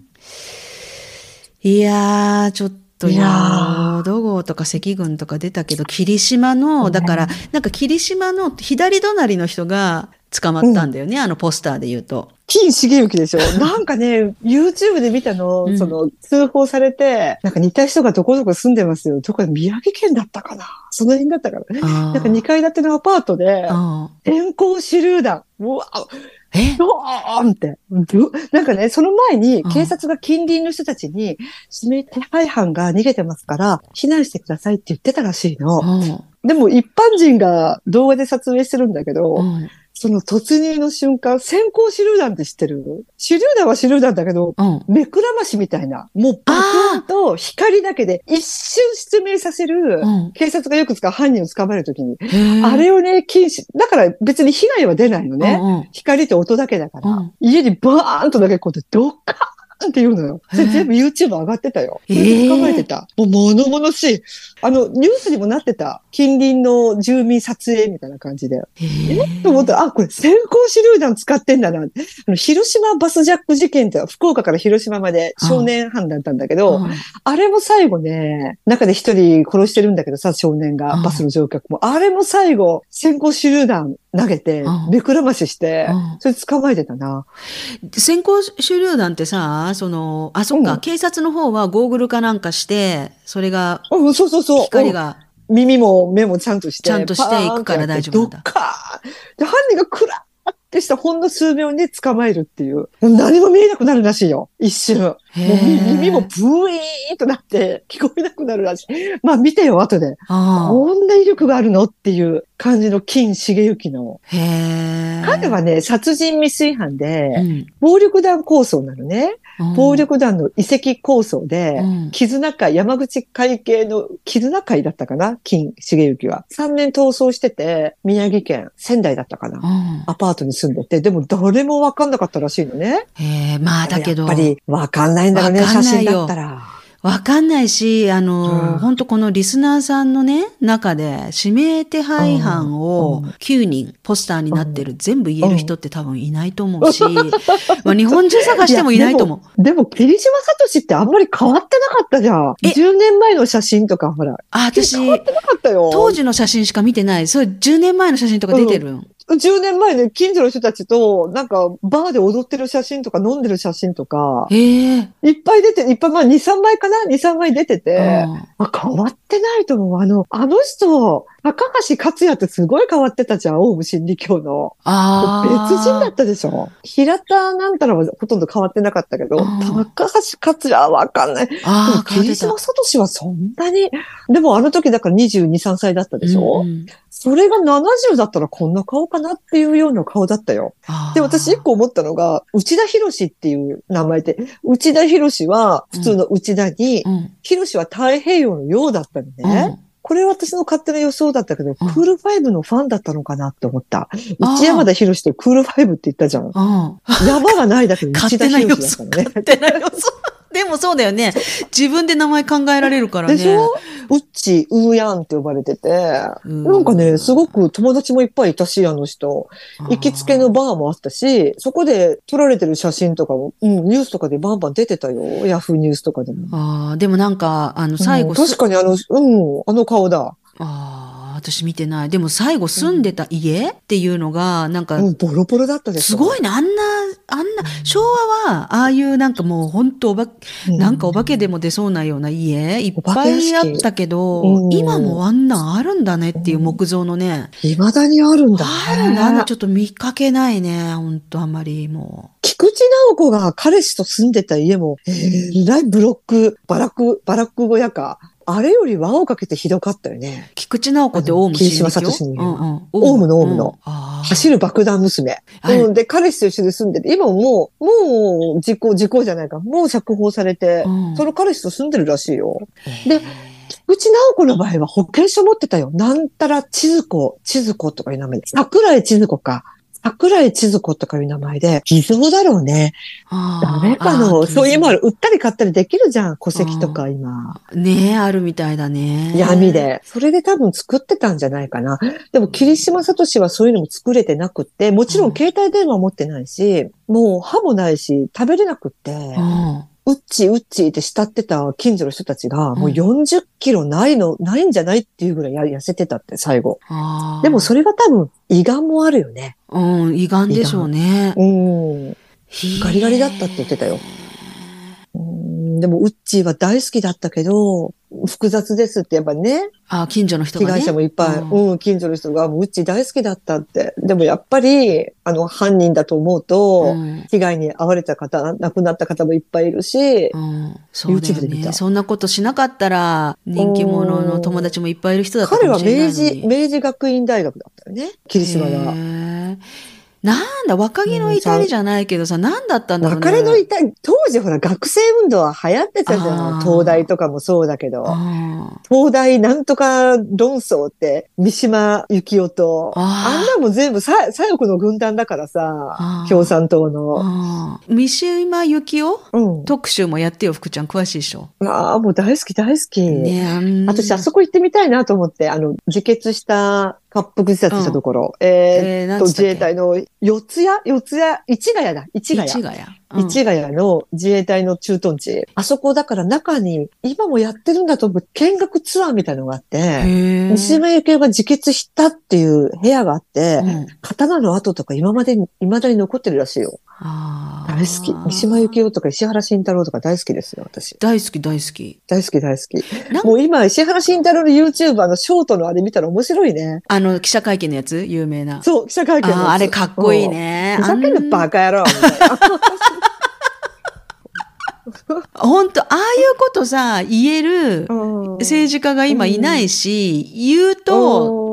いやー、ちょっといやや土豪とか赤軍とか出たけど、霧島の、だから、なんか霧島の左隣の人が捕まったんだよね、あのポスターで言うと。金茂之でしょ なんかね、YouTube で見たの、うん。その、通報されて、なんか似た人がどこどこ住んでますよ。どこ宮城県だったかな。その辺だったかなななんか2階建てのアパートで、天候手榴弾。うわ、え？ドーンって。どなんかね、その前にうん警察が近隣の人たちに、指名手配犯が逃げてますから、避難してくださいって言ってたらしいの。でも一般人が動画で撮影してるんだけど、うんその突入の瞬間、先行手榴弾って知ってる？手榴弾は手榴弾だけど、うん。目くらましみたいな、もう爆音と光だけで一瞬失明させる、うん。警察がよく使う犯人を捕まえるときに、あれをね、禁止、だから別に被害は出ないのね。うんうん。光と音だけだから、うん。家にバーンとだけこうやってドッカーンって言うのよ。それ全部 YouTube 上がってたよ。ええ捕まえてた。もう物々しい。あの、ニュースにもなってた。近隣の住民撮影みたいな感じで。へーと思ったら、あ、これ先行手榴弾使ってんだな。あの広島バスジャック事件って福岡から広島まで少年犯だったんだけど、うんあれも最後ね、中で一人殺してるんだけどさ、少年がうん、バスの乗客も。あれも最後、先行手榴弾投げてうん、目くらまししてうん、それ捕まえてたな。先行手榴弾ってさ、その、あ、そっか、うん警察の方はゴーグルかなんかして、それが、うん、そうそうそう。光が、うん耳も目もちゃんとして。ちゃんとしていくから大丈夫なんだパーンってやってドッカーンで、犯人がクラーってしたほんの数秒に捕まえるっていう。何も見えなくなるらしいよ。一瞬。もう耳もブイーンとなって聞こえなくなるらしい。まあ見てよ、後で。あこんな威力があるのっていう感じの金茂之の。彼はね、殺人未遂犯で、うん暴力団構想なのね。うん暴力団の遺跡構想で、うん絆会、山口会系の絆会だったかな？金茂之は。3年逃走してて、宮城県、仙台だったかな？うんアパートに住んでて、でも誰もわかんなかったらしいのね。へえ、まあだけど、やっぱりわかんないんだろうね、写真だったら。わかんないし、あの、うん本当このリスナーさんのね、中で、指名手配犯をうん9人ポスターになってる、全部言える人って多分いないと思うし、まあ日本中探してもいないと思う。でも、霧島聡ってあんまり変わってなかったじゃん。え？10年前の写真とか、ほら。あ、私。当時の写真しか見てない。それ10年前の写真とか出てる。10年前ね、近所の人たちと、なんか、バーで踊ってる写真とか、飲んでる写真とか。いっぱい出て、いっぱい、まあ、2、3枚かな ?2、3枚出てて、うんあ変わってないと思う。あの、あの人、高橋克也ってすごい変わってたじゃん、オウム真理教の。ああ。別人だったでしょ平田なんたらはほとんど変わってなかったけど、うん高橋克也はわかんない。ああ、変わってた霧島聡はそんなに、でもあの時だから22、3歳だったでしょ、うんうんそれが70だったらこんな顔かなっていうような顔だったよ。で、私一個思ったのが、内田博士っていう名前で、内田博士は普通の内田に、うん。博士は太平洋のようだったのね。これは私の勝手な予想だったけど、クールファイブのファンだったのかなって思った。内山田博士ってクールファイブって言ったじゃん。山がないだけで内田。博士だったのね。勝手な予想。でもそうだよね。自分で名前考えられるからね。でしょ？うっち、うーやんって呼ばれてて、うんなんかね、すごく友達もいっぱいいたし、あの人。行きつけのバーもあったし、そこで撮られてる写真とかも、うん、ニュースとかでバンバン出てたよ。ヤフーニュースとかでも。ああ、でもなんか、あの、最後うんす、確かにあの、うん、あの顔だ。ああ、私見てない。でも最後住んでた家っていうのが、なんか、うん、ボロボロだったでしょ。すごいね。あんな、あんな、昭和は、ああいうなんかもう本当おば、うんなんかお化けでも出そうなような家、いっぱいあったけど、うん今もあんなんあるんだねっていう木造のね。未だにあるんだね。あるな、あのちょっと見かけないね。本当あんまりも菊池直子が彼氏と住んでた家も、えー、らいブロック、バラック、バラック小屋か。あれより輪をかけてひどかったよね。う。菊池直子ってオウム霧島聡にうんうん。オウムのオウムの走る爆弾娘。はいうん、で、彼氏と一緒に住んでて、今もう、もう、時効、時効じゃないか。もう釈放されて、うんその彼氏と住んでるらしいよ。で菊池直子の場合は保険証持ってたよ。なんたら千鶴子、千鶴子とかいう名前で。桜井千鶴子か。桜井千鶴子とかいう名前で、偽造だろうね。あー誰かあの、ーそういう今、売ったり買ったりできるじゃん。戸籍とか今。ねえ、あるみたいだね。闇。で。それで多分作ってたんじゃないかな。でも、霧島聡はそういうのも作れてなくって、もちろん携帯電話持ってないし、もう歯もないし、食べれなくって、うん。うっちうっちって慕ってた近所の人たちが、もううん40キロないの、ないんじゃないっていうぐらいや痩せてたって、最後。でもそれは多分、胃がんもあるよね。うん、胃がんでしょうね。うん。ガリガリだったって言ってたよ。うんでも、うっちーは大好きだったけど、複雑ですって、やっぱね、あ、近所の人がね。被害者もいっぱい、うんうん、近所の人が、もうちー大好きだったって。でもやっぱり、あの、犯人だと思うと、うん被害に遭われた方、亡くなった方もいっぱいいるし、うん、そうだよ YouTube で見ね。たそんなことしなかったら、人気者の友達もいっぱいいる人だったか彼はもしれないのに。明治、明治学院大学だったよね、霧島へは。ーなんだ、若気の至りじゃないけどさ、なんだったんだろうね。別れの痛い、当時ほら学生運動は流行ってたじゃん。東大とかもそうだけど。あ東大なんとか論争って、三島由紀夫と、あんなもん全部さ左翼の軍団だからあさー、共産党ーの。三島由紀夫？うん。特集もやってよ、福ちゃん。詳しいでしょ。ああ、もう大好き大好き。ねあん私、あそこ行ってみたいなと思って、あの、自決した、滑腹自殺したところ。ええー、ーっと、なんつったっけ？自衛隊の四谷？四谷、市ヶ谷だ。市ヶ谷。市ヶ谷。うん市ヶ谷の自衛隊の駐屯地。あそこだから中に、今もやってるんだと思う、見学ツアーみたいなのがあって、へー三島由紀夫が自決したっていう部屋があって、うん刀の跡とか今までに、未だに残ってるらしいよ。あー大好き。三島由紀夫とか石原慎太郎とか大好きですよ、私。大好き、大好き。大好き大好き。もう今、石原慎太郎の YouTube、あの、ショートのあれ見たら面白いね。あの、記者会見のやつ？有名な。そう、記者会見のやつあれかっこいい。ね。うんふざけんなバカ野郎。本当ああいうことさ、言えるうん政治家が今いないし、言うと、うん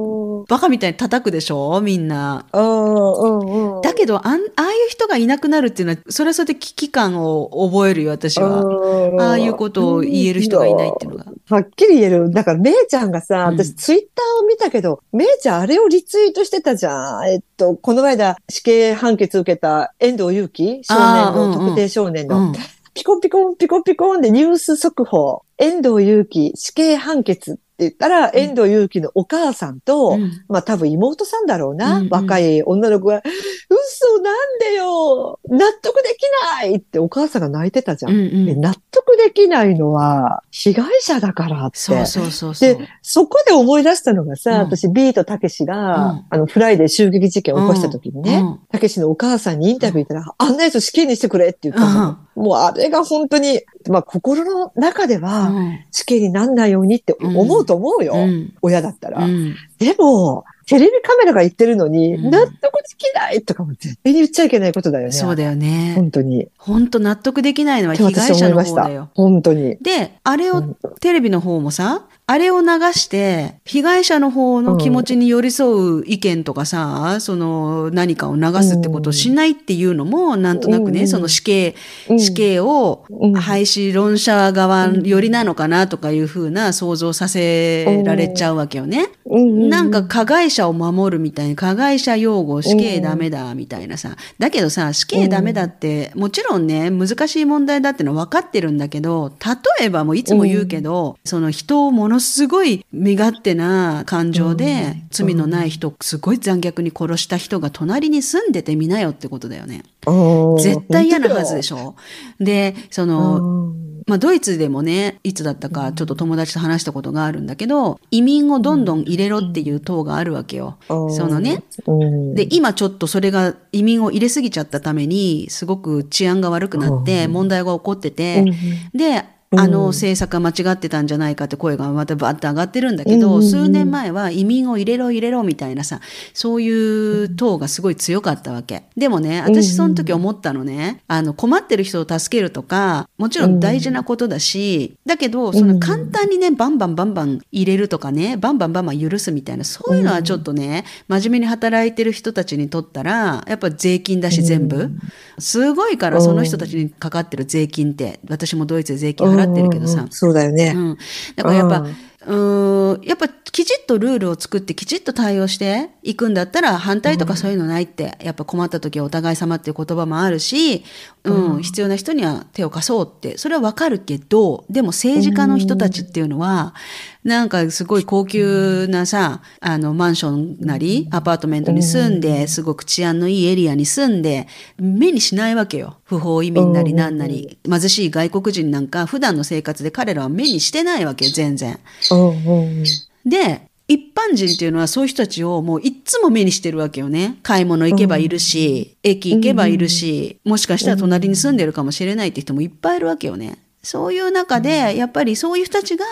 バカみたいに叩くでしょみんな。だけどあん、ああいう人がいなくなるっていうのは、それはそれで危機感を覚えるよ、私は。うんああいうことを言える人がいないっていうのが。はっきり言える。だから、めいちゃんがさ、うん私ツイッターを見たけど、めいちゃんあれをリツイートしてたじゃん。えっと、この間死刑判決受けた遠藤祐樹？少年の、特定少年の、うん。ピコンピコンピコンピコンでニュース速報、遠藤祐樹死刑判決言ったら、遠藤祐樹のお母さんと、うんまあ多分妹さんだろうな。うんうん若い女の子が、嘘なんでよ納得できないってお母さんが泣いてたじゃん。うんうん。で納得できないのは被害者だからって。そうそうそうそう。で、そこで思い出したのがさ、うん私、ビートたけしが、うんあの、フライデー襲撃事件を起こした時にね、うんたけしのお母さんにインタビュー言ったら、あんなやつ死刑にしてくれって言ったの。もうあれが本当に、まあ心の中では、うん死刑になんないようにって思うと思うよ。うん親だったら。うんでも、テレビカメラが行ってるのに、うん納得できないとかも絶対に言っちゃいけないことだよね。そうだよね。本当に。本当納得できないのは被害者の方だよ。。本当に。で、あれをうんテレビの方もさ、あれを流して、被害者の方の気持ちに寄り添う意見とかさ、その何かを流すってことをしないっていうのも、なんとなくね、うん。その死刑、うん。死刑をうん。廃止論者側寄りなのかなとかいうふうな想像させられちゃうわけよね。うん。なんか加害者を守るみたいな、加害者擁護、死刑ダメだみたいなさ。だけどさ、死刑ダメだって、もちろんね、難しい問題だってのは分かってるんだけど、例えばもういつも言うけど、その人をものすごい身勝手な感情で、罪のない人、すごい残虐に殺した人が隣に住んでてみなよってことだよね。うん絶対嫌なはずでしょ。で、その、うんまあ、ドイツでもね、いつだったかちょっと友達と話したことがあるんだけど、移民をどんどん入れろっていう党があるわけよ。うんそのね。うんで、今ちょっとそれが移民を入れすぎちゃったために、すごく治安が悪くなって問題が起こってて、で、あの政策が間違ってたんじゃないかって声がまたバッと上がってるんだけど、数年前は移民を入れろ入れろみたいなさ、そういう党がすごい強かったわけ。でもね、私その時思ったのね、あの困ってる人を助けるとか、もちろん大事なことだし、だけど、その簡単にね、バンバンバンバン入れるとかね、バンバンバンバン許すみたいな、そういうのはちょっとね、真面目に働いてる人たちにとったら、やっぱ税金だし全部。すごいから、その人たちにかかってる税金って、私もドイツで税金払ってるけどさ。うんうん、そうだよね。うん。だからやっぱ、うん。うーん、やっぱきちっとルールを作ってきちっと対応していくんだったら反対とかそういうのないって、やっぱ困った時はお互い様っていう言葉もあるし、うん、必要な人には手を貸そうって、それはわかるけど、でも政治家の人たちっていうのは、なんかすごい高級なさ、あの、マンションなり、アパートメントに住んで、すごく治安のいいエリアに住んで、目にしないわけよ。不法移民なりなんなり、貧しい外国人なんか、普段の生活で彼らは目にしてないわけよ、全然。で、一般人っていうのはそういう人たちをもういっつも目にしてるわけよね。買い物行けばいるし、駅行けばいるし、もしかしたら隣に住んでるかもしれないって人もいっぱいいるわけよね。そういう中で、やっぱりそういう人たちが、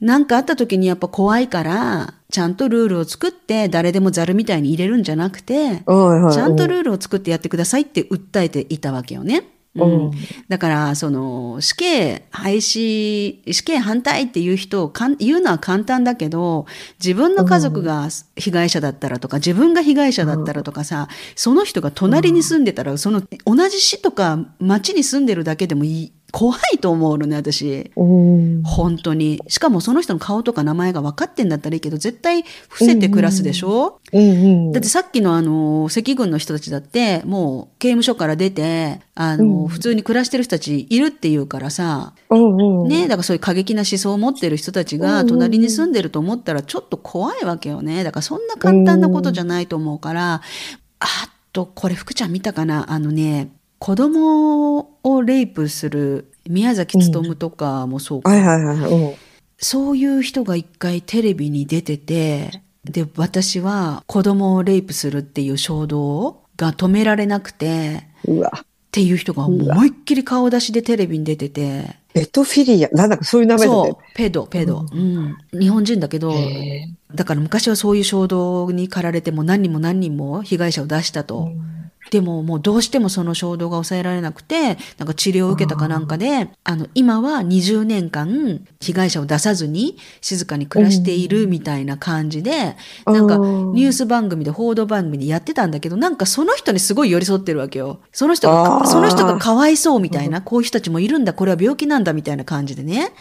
何かあった時にやっぱ怖いから、ちゃんとルールを作って、誰でもザルみたいに入れるんじゃなくて、はいはい。ちゃんとルールを作ってやってくださいって訴えていたわけよね。ううん。ん、だから、その、死刑廃止、死刑反対っていう人をかん言うのは簡単だけど、自分の家族が被害者だったらとか、自分が被害者だったらとかさ、その人が隣に住んでたら、その、同じ市とか町に住んでるだけでもいい、怖いと思うのね、私。うん。本当に。しかもその人の顔とか名前が分かってんだったらいいけど、絶対伏せて暮らすでしょ、うんうん。だってさっきのあの、赤軍の人たちだって、もう刑務所から出て、あの、普通に暮らしてる人たちいるっていうからさ、うんうん。ね、だからそういう過激な思想を持ってる人たちが隣に住んでると思ったらちょっと怖いわけよね。だからそんな簡単なことじゃないと思うから、あと、これ福ちゃん見たかな？あのね、子供をレイプする宮崎勉とかもそうかはいはいはいはい。そういう人が一回テレビに出てて、で、私は子供をレイプするっていう衝動が止められなくて、うんうわ。っていう人が思いっきり顔出しでテレビに出てて、ベトフィリア。なんだかそういう名前だねそう。、ペド、ペド。うん。日本人だけど、へだから昔はそういう衝動に駆られても何人も何人も被害者を出したと。でももうどうしてもその衝動が抑えられなくて、なんか治療を受けたかなんかで、あの、今は20年間被害者を出さずに静かに暮らしているみたいな感じで、なんかうんニュース番組で報道番組でやってたんだけど、なんかその人にすごい寄り添ってるわけよ。その人が、その人がかわいそうみたいな、こういう人たちもいるんだ、これは病気なんだみたいな感じでね。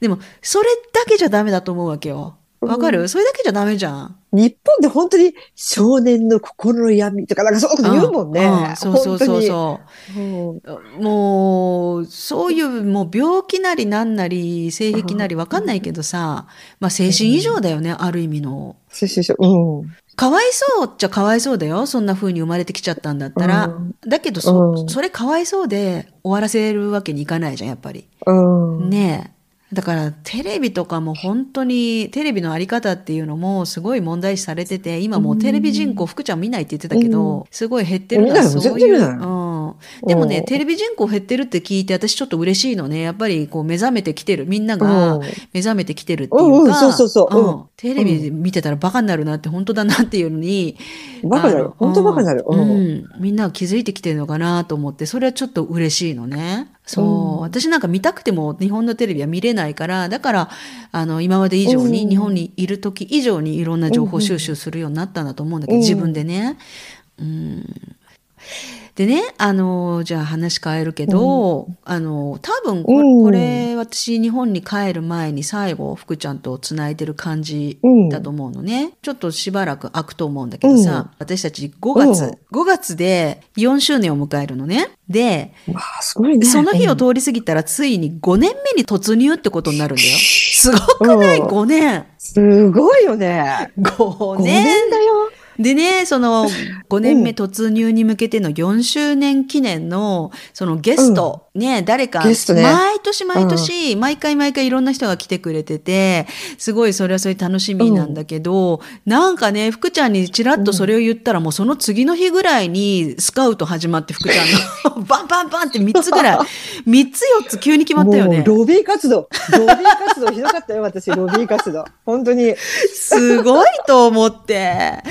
でも、それだけじゃダメだと思うわけよ。わかる？それだけじゃダメじゃん。日本で本当に少年の心の闇とか、なんかそういうこと言うもんね。うんそうそうそうそう。本当に。もう、そういう、もう病気なりなんなり、性癖なりわかんないけどさ、まあ精神異常だよね、ある意味の。そうそうそう。うん。かわいそうっちゃかわいそうだよ。そんな風に生まれてきちゃったんだったら。うんだけどそ、うんそれかわいそうで終わらせるわけにいかないじゃん、やっぱり。うん。ねえ。だからテレビとかも本当にテレビのあり方っていうのもすごい問題視されてて今もうテレビ人口福ちゃん見ないって言ってたけど、すごい減ってるのは見ないそういう、うん、でもねうんテレビ人口減ってるって聞いて私ちょっと嬉しいのね。やっぱりこう目覚めてきてる。みんながうん。目覚めてきてるっていうか、そうそうそうう。ん。テレビ見てたらバカになるなって本当だなっていうのにバカになる本当バカになる。うん。みんなが気づいてきてるのかなと思ってそれはちょっと嬉しいのね。そう、うん。私なんか見たくても日本のテレビは見れないから、だから、あの、今まで以上に、うん。日本にいる時以上にいろんな情報収集するようになったんだと思うんだけど、うん。自分でね。うん。でね、あの、じゃあ話変えるけど、あの、多分これ、うんこれ私日本に帰る前に最後、福ちゃんと繋いでる感じうん。だと思うのね。ちょっとしばらく空くと思うんだけどさ、私たち5月、うん5月で4周年を迎えるのね。で、わあ、すごいね。その日をうん通り過ぎたらついに5年目に突入ってことになるんだよ。すごくない？うん ?5 年。すごいよね。5 5年年だよ。でね、その5年目突入に向けての4周年記念のそのゲスト、ね、誰か、ね毎年毎年、毎回毎回いろんな人が来てくれてて、すごいそれはそれ楽しみなんだけど、なんかね、福ちゃんにちらっとそれを言ったら、もうその次の日ぐらいにスカウト始まって福ちゃんの バンバンバンって3つぐらい、3つ4つ急に決まったよね。もうロビー活動。ロビー活動ひどかったよ、私、ロビー活動。本当に。すごいと思って。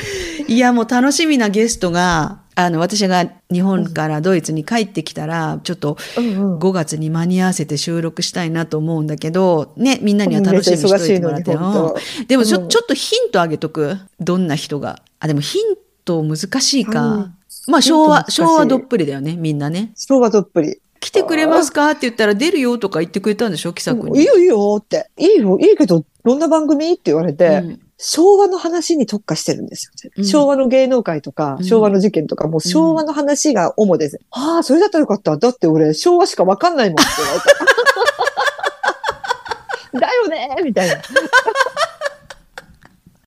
いや、もう楽しみなゲストが、あの、私が日本からドイツに帰ってきたら、ちょっとうんうん。5月に間に合わせて収録したいなと思うんだけど、ね、みんなには楽しみにしといてもらって。うんでもちょ、うんちょっとヒントあげとく？どんな人が？あ、でもヒント難しいか。うんまあ、昭和、昭和どっぷりだよね、みんなね。昭和どっぷり。来てくれますか？って言ったら出るよとか言ってくれたんでしょ？気さくに。いいよいいよって。いいよ、いいけど、どんな番組？って言われて、うん昭和の話に特化してるんですよ。うん昭和の芸能界とか、うん昭和の事件とか、もう昭和の話が主です。ああ、それだったらよかった。だって俺、昭和しかわかんないもんって言われた。だよねみたいな。